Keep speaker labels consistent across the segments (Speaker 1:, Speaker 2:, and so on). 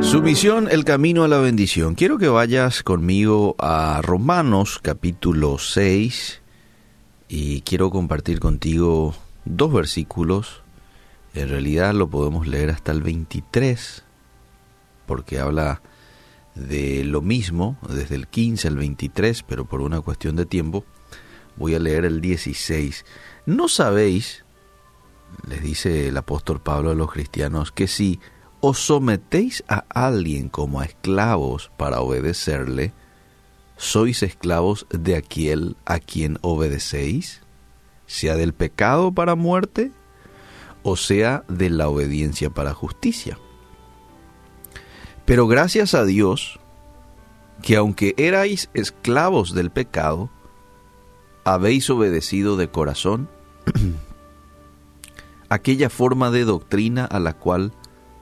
Speaker 1: Sumisión, el camino a la bendición. Quiero que vayas conmigo a Romanos capítulo 6 y quiero compartir contigo dos versículos. En realidad lo podemos leer hasta el 23 porque habla de lo mismo desde el 15 al 23, pero por una cuestión de tiempo voy a leer el 16. ¿No sabéis, les dice el apóstol Pablo a los cristianos, que si os sometéis a alguien como a esclavos para obedecerle, sois esclavos de aquel a quien obedecéis, sea del pecado para muerte, o sea de la obediencia para justicia. Pero gracias a Dios, que aunque erais esclavos del pecado, habéis obedecido de corazón aquella forma de doctrina a la cual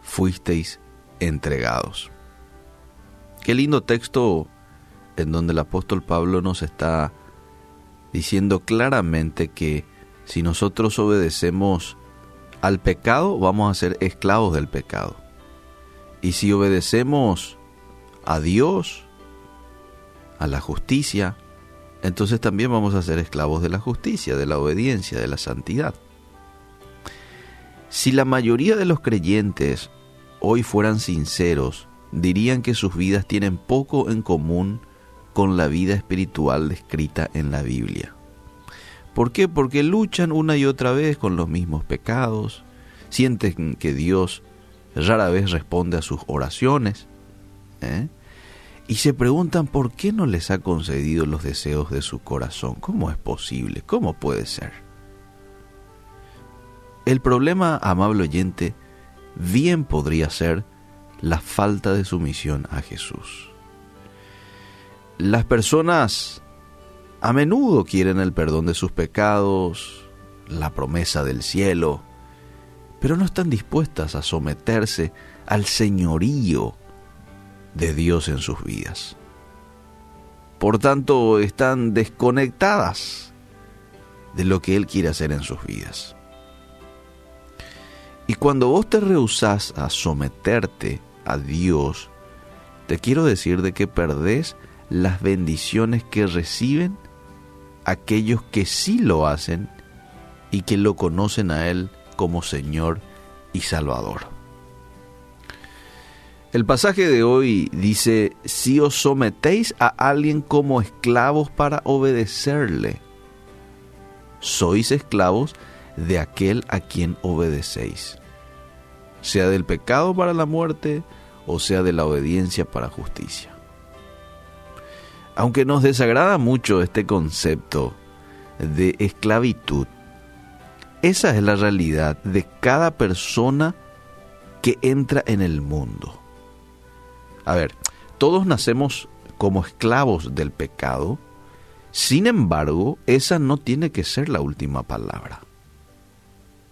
Speaker 1: fuisteis entregados. Qué lindo texto en donde el apóstol Pablo nos está diciendo claramente que si nosotros obedecemos al pecado, vamos a ser esclavos del pecado. Y si obedecemos a Dios, a la justicia, entonces también vamos a ser esclavos de la justicia, de la obediencia, de la santidad. Si la mayoría de los creyentes hoy fueran sinceros, dirían que sus vidas tienen poco en común con la vida espiritual descrita en la Biblia. ¿Por qué? Porque luchan una y otra vez con los mismos pecados, sienten que Dios rara vez responde a sus oraciones, ¿eh? y se preguntan por qué no les ha concedido los deseos de su corazón. ¿Cómo es posible? ¿Cómo puede ser? El problema, amable oyente, bien podría ser la falta de sumisión a Jesús. Las personas a menudo quieren el perdón de sus pecados, la promesa del cielo, pero no están dispuestas a someterse al señorío de Dios en sus vidas. Por tanto, están desconectadas de lo que Él quiere hacer en sus vidas. Cuando vos te rehusás a someterte a Dios, te quiero decir de que perdés las bendiciones que reciben aquellos que sí lo hacen y que lo conocen a Él como Señor y Salvador. El pasaje de hoy dice, si os sometéis a alguien como esclavos para obedecerle, sois esclavos de aquel a quien obedecéis, sea del pecado para la muerte o sea de la obediencia para justicia. Aunque nos desagrada mucho este concepto de esclavitud, esa es la realidad de cada persona que entra en el mundo. A ver, todos nacemos como esclavos del pecado, sin embargo, esa no tiene que ser la última palabra.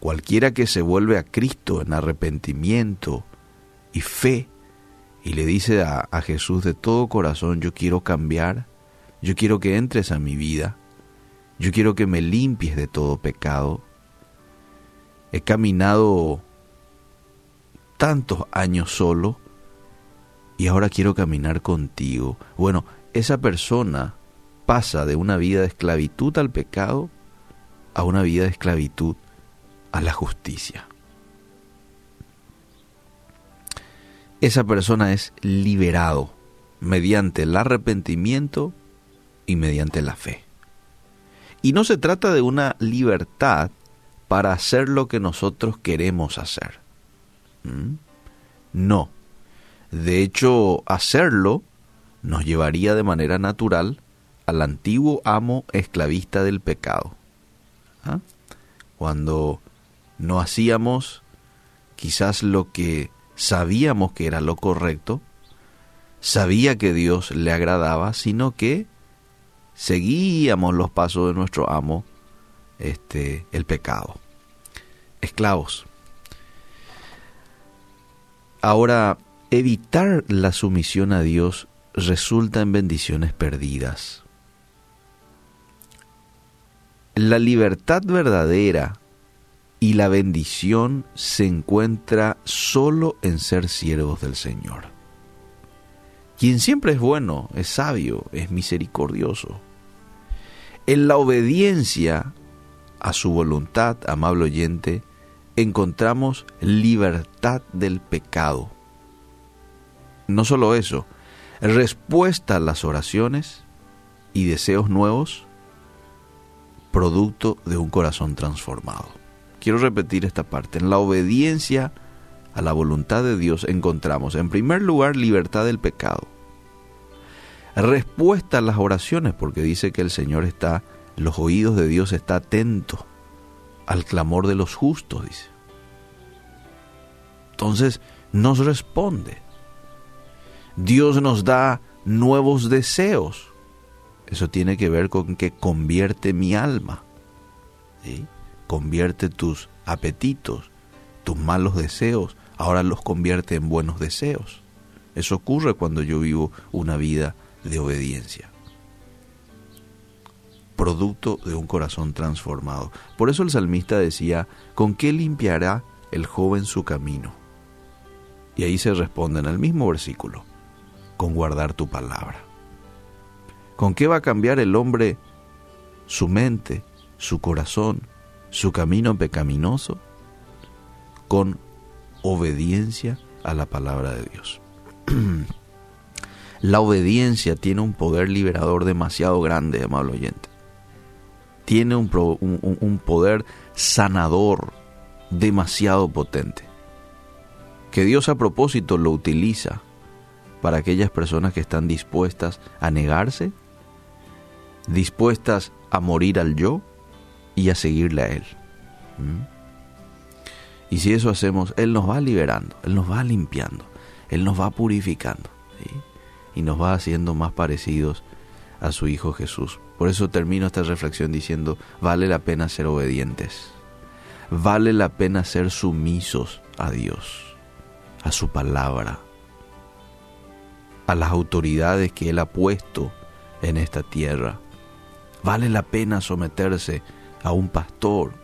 Speaker 1: Cualquiera que se vuelve a Cristo en arrepentimiento y fe y le dice a, Jesús de todo corazón, yo quiero cambiar, yo quiero que entres a mi vida, yo quiero que me limpies de todo pecado. He caminado tantos años solo y ahora quiero caminar contigo. Bueno, esa persona pasa de una vida de esclavitud al pecado a una vida de esclavitud a la justicia. Esa persona es liberado mediante el arrepentimiento y mediante la fe. Y no se trata de una libertad para hacer lo que nosotros queremos hacer. ¿Mm? No. De hecho, hacerlo nos llevaría de manera natural al antiguo amo esclavista del pecado. ¿Ah? Cuando no hacíamos quizás lo que sabíamos que era lo correcto, sabía que Dios le agradaba, sino que seguíamos los pasos de nuestro amo, este, el pecado. Esclavos. Ahora, evitar la sumisión a Dios resulta en bendiciones perdidas. La libertad verdadera y la bendición se encuentra solo en ser siervos del Señor. quien siempre es bueno, es sabio, es misericordioso. En la obediencia a su voluntad, amable oyente, encontramos libertad del pecado. No solo eso, respuesta a las oraciones y deseos nuevos, producto de un corazón transformado. Quiero repetir esta parte. En la obediencia a la voluntad de Dios encontramos, en primer lugar, libertad del pecado. Respuesta a las oraciones, porque dice que el Señor está, los oídos de Dios está atento al clamor de los justos, dice. Entonces nos responde. Dios nos da nuevos deseos. Eso tiene que ver con que convierte mi alma. Convierte tus apetitos, tus malos deseos, ahora los convierte en buenos deseos. Eso ocurre cuando yo vivo una vida de obediencia. Producto de un corazón transformado. Por eso el salmista decía, ¿con qué limpiará el joven su camino? Y ahí se responde en el mismo versículo, con guardar tu palabra. ¿Con qué va a cambiar el hombre su mente, su corazón, su camino pecaminoso? Con obediencia a la palabra de Dios. la obediencia tiene un poder liberador demasiado grande, amable oyente. Tiene un, un poder sanador demasiado potente que Dios a propósito lo utiliza para aquellas personas que están dispuestas a negarse, dispuestas a morir al yo y a seguirle a Él. ¿Mm? Y si eso hacemos, Él nos va liberando, Él nos va limpiando, Él nos va purificando y nos va haciendo más parecidos a su Hijo Jesús. Por eso termino esta reflexión diciendo, vale la pena ser obedientes, vale la pena ser sumisos a Dios a su palabra, a las autoridades que Él ha puesto en esta tierra. Vale la pena someterse a un pastor.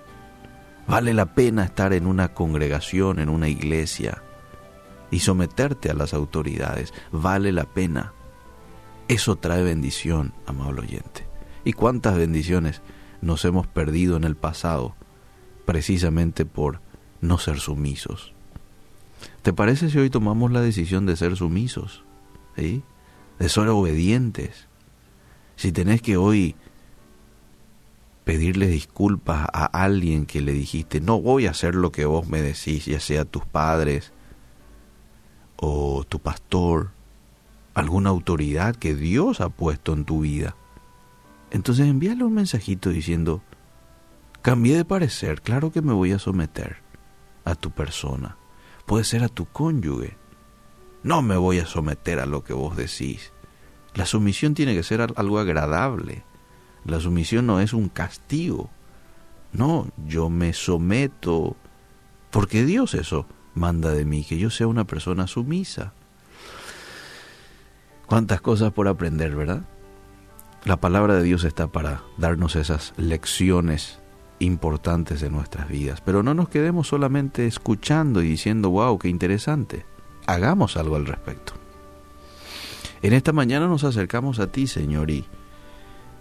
Speaker 1: Vale la pena estar en una congregación, en una iglesia y someterte a las autoridades. Vale la pena. Eso trae bendición, amable oyente. ¿Y cuántas bendiciones nos hemos perdido en el pasado precisamente por no ser sumisos? ¿Te parece si hoy tomamos la decisión de ser sumisos? ¿sí? De ser obedientes. Si tenés que hoy pedirle disculpas a alguien que le dijiste, no voy a hacer lo que vos me decís, ya sea tus padres o tu pastor, alguna autoridad que Dios ha puesto en tu vida. Entonces envíale un mensajito diciendo, cambié de parecer, claro que me voy a someter a tu persona puede ser a tu cónyuge. No me voy a someter a lo que vos decís. La sumisión tiene que ser algo agradable. La sumisión no es un castigo. No, yo me someto porque Dios eso manda de mí, que yo sea una persona sumisa. Cuántas cosas por aprender, ¿verdad? La palabra de Dios está para darnos esas lecciones importantes de nuestras vidas. Pero no nos quedemos solamente escuchando y diciendo, wow, qué interesante. Hagamos algo al respecto. En esta mañana nos acercamos a ti, Señor,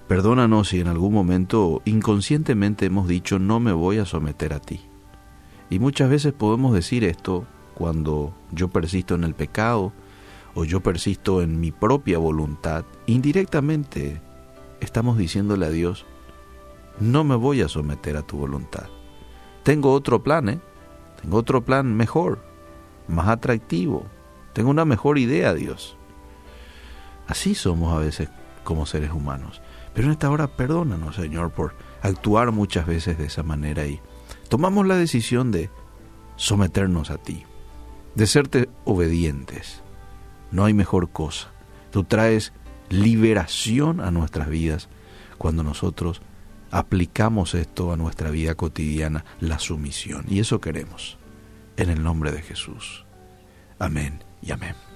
Speaker 1: perdónanos si en algún momento inconscientemente hemos dicho, no me voy a someter a ti. Y muchas veces podemos decir esto cuando yo persisto en el pecado o yo persisto en mi propia voluntad. Indirectamente estamos diciéndole a Dios, no me voy a someter a tu voluntad. Tengo otro plan, ¿eh? Tengo otro plan mejor, más atractivo. Tengo una mejor idea, Dios. Así somos a veces como seres humanos. Pero en esta hora perdónanos, Señor, por actuar muchas veces de esa manera y tomamos la decisión de someternos a ti, de serte obedientes. No hay mejor cosa. Tú traes liberación a nuestras vidas cuando nosotros aplicamos esto a nuestra vida cotidiana, la sumisión. Y eso queremos, en el nombre de Jesús. Amén y amén.